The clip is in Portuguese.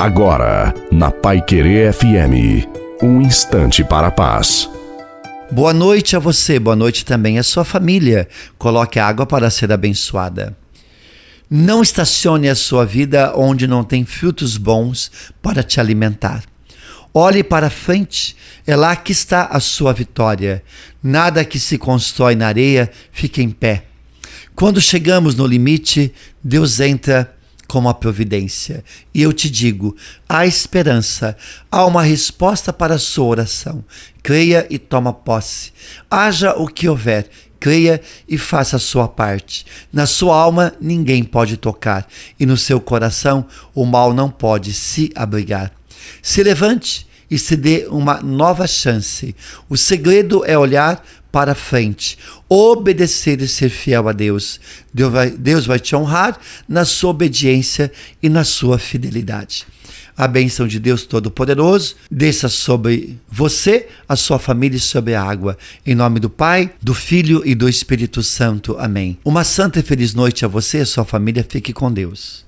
Agora, na Pai Querer FM, um instante para a paz. Boa noite a você, boa noite também à sua família. Coloque água para ser abençoada. Não estacione a sua vida onde não tem frutos bons para te alimentar. Olhe para frente, é lá que está a sua vitória. Nada que se constrói na areia fica em pé. Quando chegamos no limite, Deus entra como a providência. E eu te digo: há esperança, há uma resposta para a sua oração. Creia e toma posse. Haja o que houver, creia e faça a sua parte. Na sua alma ninguém pode tocar, e no seu coração o mal não pode se abrigar. Se levante e se dê uma nova chance. O segredo é olhar para frente, obedecer e ser fiel a Deus. Deus vai, Deus vai te honrar na sua obediência e na sua fidelidade. A bênção de Deus Todo-Poderoso desça sobre você, a sua família e sobre a água. Em nome do Pai, do Filho e do Espírito Santo. Amém. Uma santa e feliz noite a você e a sua família. Fique com Deus.